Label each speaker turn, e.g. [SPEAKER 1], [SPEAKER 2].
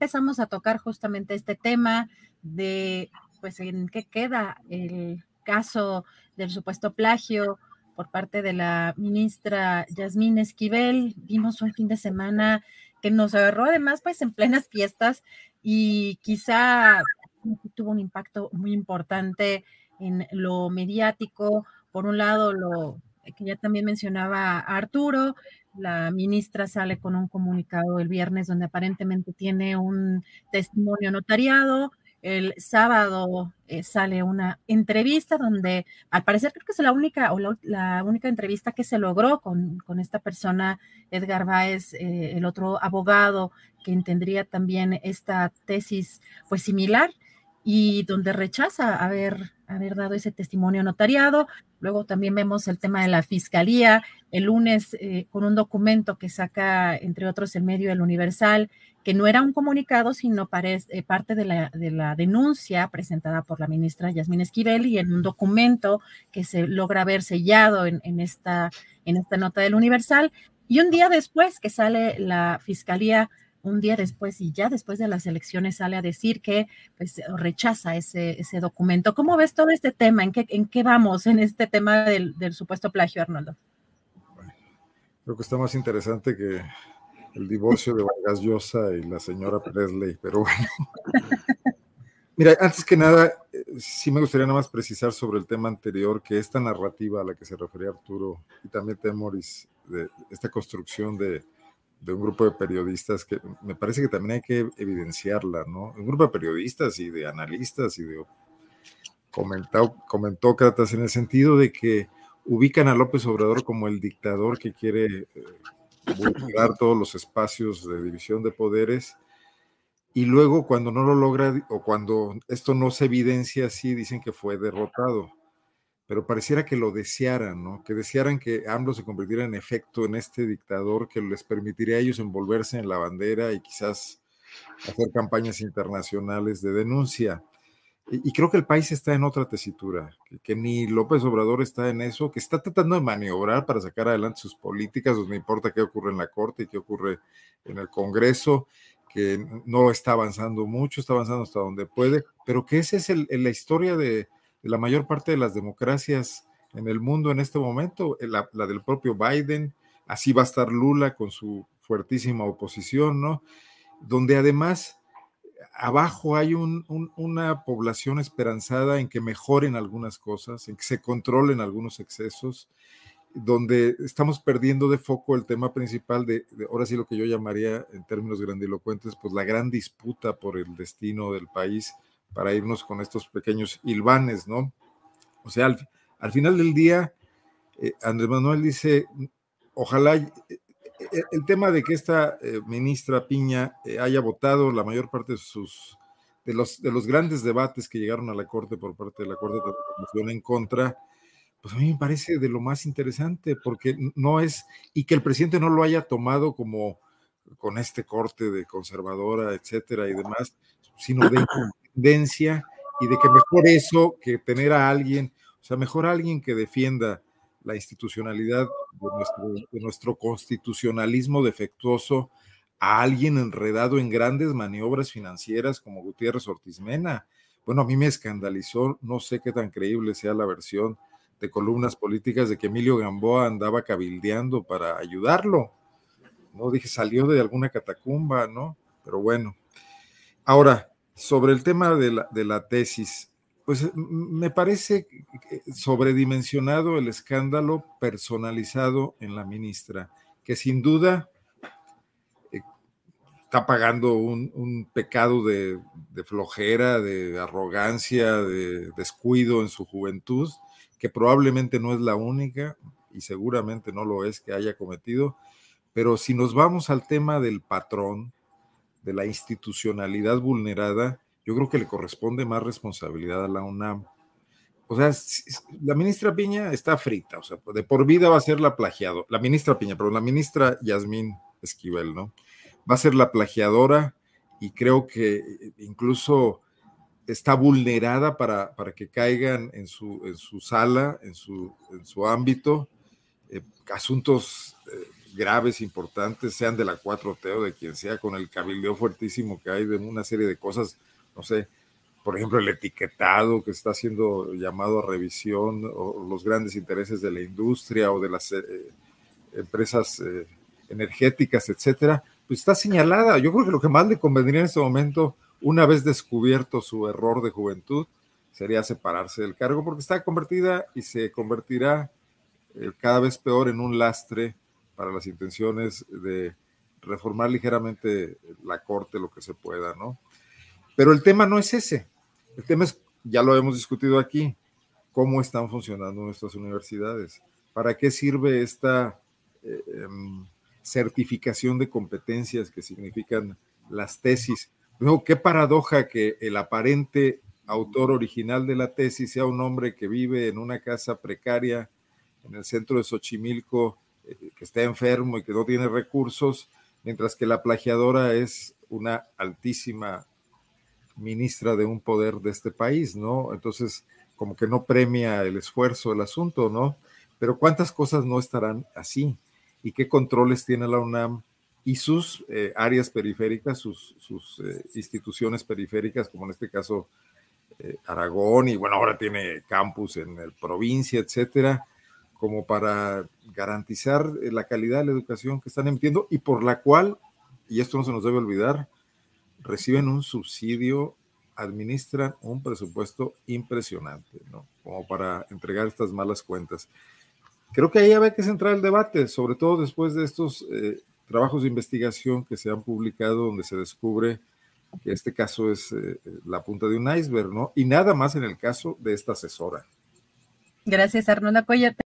[SPEAKER 1] Empezamos a tocar justamente este tema de, pues, en qué queda el caso del supuesto plagio por parte de la ministra Yasmín Esquivel. Vimos un fin de semana que nos agarró además, pues, en plenas fiestas y quizá tuvo un impacto muy importante en lo mediático. Por un lado, lo que ya también mencionaba Arturo, la ministra sale con un comunicado el viernes donde aparentemente tiene un testimonio notariado. El sábado eh, sale una entrevista donde al parecer creo que es la única o la única entrevista que se logró con, con esta persona, Edgar Báez, eh, el otro abogado que tendría también esta tesis pues similar y donde rechaza haber, haber dado ese testimonio notariado. Luego también vemos el tema de la fiscalía, el lunes eh, con un documento que saca, entre otros, el medio El Universal, que no era un comunicado, sino eh, parte de la, de la denuncia presentada por la ministra Yasmín Esquivel y en un documento que se logra ver sellado en, en, esta, en esta nota del Universal. Y un día después que sale la fiscalía un día después y ya después de las elecciones sale a decir que pues, rechaza ese, ese documento. ¿Cómo ves todo este tema? ¿En qué, en qué vamos en este tema del, del supuesto plagio, Arnoldo?
[SPEAKER 2] Creo que está más interesante que el divorcio de Vargas Llosa y la señora Presley, pero bueno. Mira, antes que nada, sí me gustaría nada más precisar sobre el tema anterior, que esta narrativa a la que se refería Arturo y también Temoris, de esta construcción de, de un grupo de periodistas que me parece que también hay que evidenciarla, ¿no? Un grupo de periodistas y de analistas y de comentócratas en el sentido de que ubican a López Obrador como el dictador que quiere eh, vulnerar todos los espacios de división de poderes y luego cuando no lo logra o cuando esto no se evidencia así dicen que fue derrotado pero pareciera que lo desearan, ¿no? Que desearan que AMLO se convirtiera en efecto en este dictador que les permitiría a ellos envolverse en la bandera y quizás hacer campañas internacionales de denuncia. Y, creo que el país está en otra tesitura, que, ni López Obrador está en eso, que está tratando de maniobrar para sacar adelante sus políticas, no importa qué ocurre en la Corte y qué ocurre en el Congreso, que no está avanzando mucho, está avanzando hasta donde puede, pero que esa es el, la historia de la mayor parte de las democracias en el mundo en este momento, eh, la, la, del propio Biden, así va a estar Lula con su fuertísima oposición, ¿no? Donde además abajo hay un, un, una población esperanzada en que mejoren algunas cosas, en que se controlen algunos excesos, donde estamos perdiendo de foco el tema principal de, de, ahora sí lo que yo llamaría en términos grandilocuentes, pues la gran disputa por el destino del país, para irnos con estos pequeños hilvanes, ¿no? O sea, al, al final del día, eh, Andrés Manuel dice, ojalá eh, eh, el tema de que esta ministra Piña haya votado la mayor parte de sus de los, de los grandes debates que llegaron a la Corte por parte de la Corte de Transformación en contra, pues a mí me parece de lo más interesante, porque no es, y que el presidente no lo haya tomado como con este corte de conservadora, etcétera y demás, sino de independencia y de que mejor eso que tener a alguien, o sea, mejor alguien que defienda la institucionalidad de nuestro, de nuestro constitucionalismo defectuoso a alguien enredado en grandes maniobras financieras como Gutiérrez Ortiz Mena. Bueno, a mí me escandalizó, no sé qué tan creíble sea la versión de columnas políticas de que Emilio Gamboa andaba cabildeando para ayudarlo. No dije, salió de alguna catacumba, ¿no? Pero bueno. Ahora, sobre el tema de la, tesis, pues me parece sobredimensionado el escándalo personalizado en la ministra, que sin duda eh, está pagando un, pecado de, de, flojera, de arrogancia, de descuido en su juventud, que probablemente no es la única y seguramente no lo es que haya cometido, pero si nos vamos al tema del patrón, de la institucionalidad vulnerada, yo creo que le corresponde más responsabilidad a la UNAM. O sea, la ministra Piña está frita, o sea, de por vida va a ser la plagiadora, la ministra Piña, pero la ministra Yasmín Esquivel, ¿no? Va a ser la plagiadora y creo que incluso está vulnerada para, para que caigan en su, en su sala, en su, en su ámbito, eh, asuntos eh, graves, importantes, sean de la 4T o de quien sea, con el cabildeo fuertísimo que hay de una serie de cosas, no sé, por ejemplo, el etiquetado que está siendo llamado a revisión, o los grandes intereses de la industria o de las eh, empresas energéticas, etcétera, pues está señalada. Yo creo que lo que más le convendría en este momento una vez descubierto su error de juventud, sería separarse del cargo porque está convertida y se convertirá eh, cada vez peor en un lastre para las intenciones de reformar ligeramente la corte lo que se pueda, ¿no? Pero el tema no es ese. El tema es, ya lo hemos discutido aquí, cómo están funcionando nuestras universidades. ¿Para qué sirve esta eh, em, certificación de competencias que significan las tesis? Luego, qué paradoja que el aparente autor original de la tesis sea un hombre que vive en una casa precaria en el centro de Xochimilco, que está enfermo y que no tiene recursos, mientras que la plagiadora es una altísima ministra de un poder de este país, ¿no? Entonces, como que no premia el esfuerzo, el asunto, ¿no? Pero cuántas cosas no estarán así y qué controles tiene la UNAM y sus eh, áreas periféricas, sus, eh, instituciones periféricas, como en este caso eh, Aragón, y bueno, ahora tiene campus en el provincia, etcétera, como para garantizar la calidad de la educación que están emitiendo y por la cual, y esto no se nos debe olvidar, reciben un subsidio, administran un presupuesto impresionante, ¿no? Como para entregar estas malas cuentas. Creo que ahí había que centrar el debate, sobre todo después de estos trabajos de investigación que se han publicado donde se descubre que este caso es eh, la punta de un iceberg, ¿no? Y nada más en el caso de esta asesora.
[SPEAKER 1] Gracias, Arnoldo Coyate.